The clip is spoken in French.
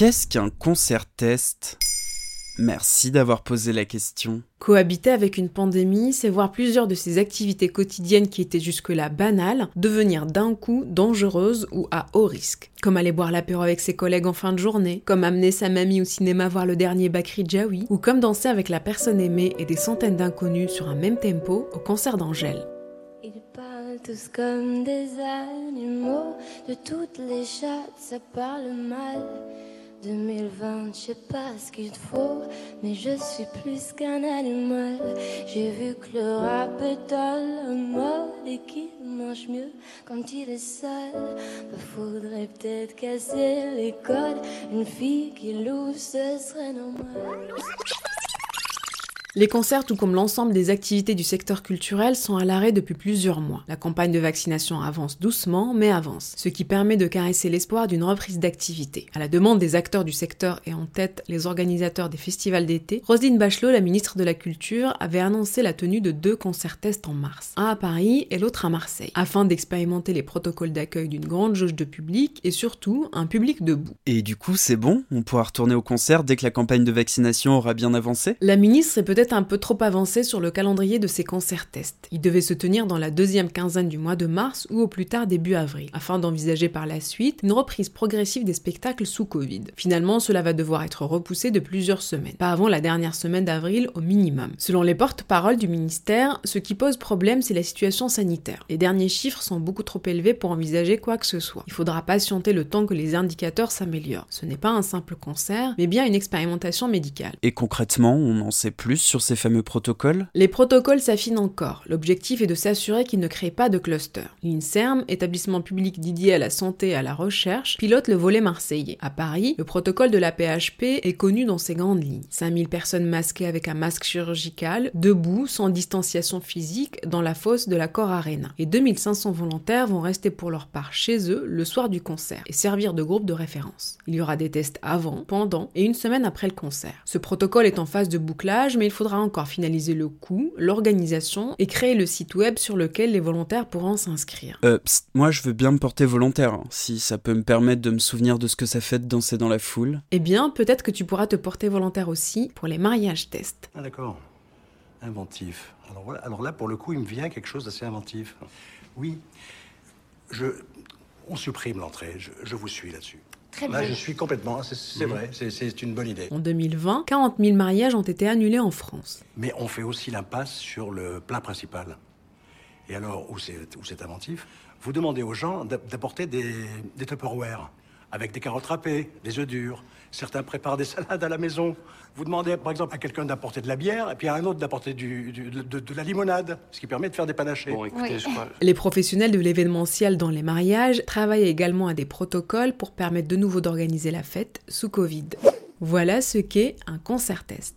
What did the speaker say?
Qu'est-ce qu'un concert test? Merci d'avoir posé la question. Cohabiter avec une pandémie, c'est voir plusieurs de ces activités quotidiennes qui étaient jusque-là banales devenir d'un coup dangereuses ou à haut risque. Comme aller boire l'apéro avec ses collègues en fin de journée, comme amener sa mamie au cinéma voir le dernier Bakri Jaoui, ou comme danser avec la personne aimée et des centaines d'inconnus sur un même tempo au concert d'Angèle. Ils parlent tous comme des animaux, de toutes les chattes ça parle mal. 2020, je sais pas ce qu'il faut, mais je suis plus qu'un animal. J'ai vu que le rap est à la mode et qu'il mange mieux quand il est seul. Faudrait peut-être casser les codes. Une fille qui loue, ce serait normal. Les concerts, tout comme l'ensemble des activités du secteur culturel, sont à l'arrêt depuis plusieurs mois. La campagne de vaccination avance doucement, mais avance, ce qui permet de caresser l'espoir d'une reprise d'activité. À la demande des acteurs du secteur et en tête les organisateurs des festivals d'été, Roselyne Bachelot, la ministre de la Culture, avait annoncé la tenue de deux concerts tests en mars, un à Paris et l'autre à Marseille, afin d'expérimenter les protocoles d'accueil d'une grande jauge de public et surtout un public debout. Et du coup, c'est bon? On pourra retourner au concert dès que la campagne de vaccination aura bien avancé? La ministre est peut-être un peu trop avancé sur le calendrier de ces concerts tests. Il devait se tenir dans la deuxième quinzaine du mois de mars ou au plus tard début avril, afin d'envisager par la suite une reprise progressive des spectacles sous Covid. Finalement, cela va devoir être repoussé de plusieurs semaines, pas avant la dernière semaine d'avril au minimum. Selon les porte-paroles du ministère, ce qui pose problème, c'est la situation sanitaire. Les derniers chiffres sont beaucoup trop élevés pour envisager quoi que ce soit. Il faudra patienter le temps que les indicateurs s'améliorent. Ce n'est pas un simple concert, mais bien une expérimentation médicale. Et concrètement, on en sait plus sur ces fameux protocoles? Les protocoles s'affinent encore. L'objectif est de s'assurer qu'ils ne créent pas de cluster. L'INSERM, établissement public dédié à la santé et à la recherche, pilote le volet marseillais. À Paris, le protocole de la PHP est connu dans ses grandes lignes. 5000 personnes masquées avec un masque chirurgical, debout, sans distanciation physique, dans la fosse de la Cor Arena. Et 2500 volontaires vont rester pour leur part chez eux le soir du concert et servir de groupe de référence. Il y aura des tests avant, pendant et une semaine après le concert. Ce protocole est en phase de bouclage, mais il faudra encore finaliser le coût, l'organisation et créer le site web sur lequel les volontaires pourront s'inscrire. Euh, pst, moi je veux bien me porter volontaire, hein, si ça peut me permettre de me souvenir de ce que ça fait de danser dans la foule. Eh bien, peut-être que tu pourras te porter volontaire aussi pour les mariages tests. Ah d'accord. Inventif. Alors voilà, alors là pour le coup il me vient quelque chose d'assez inventif. Oui, je, on supprime l'entrée, je, je vous suis là-dessus. Très Là, je suis complètement, c'est c'est vrai, c'est- une bonne idée. En 2020, 40 000 mariages ont été annulés en France. Mais on fait aussi l'impasse sur le plat principal. Et alors, où c'est où c'est inventif, vous demandez aux gens d'a- d'apporter des, des Tupperware avec des carottes râpées, des œufs durs. Certains préparent des salades à la maison. Vous demandez, par exemple, à quelqu'un d'apporter de la bière et puis à un autre d'apporter du- du- de, de la limonade, ce qui permet de faire des panachés. Bon, écoutez, Oui. je crois. Les professionnels de l'événementiel dans les mariages travaillent également à des protocoles pour permettre de nouveau d'organiser la fête sous Covid. Voilà ce qu'est un concert test.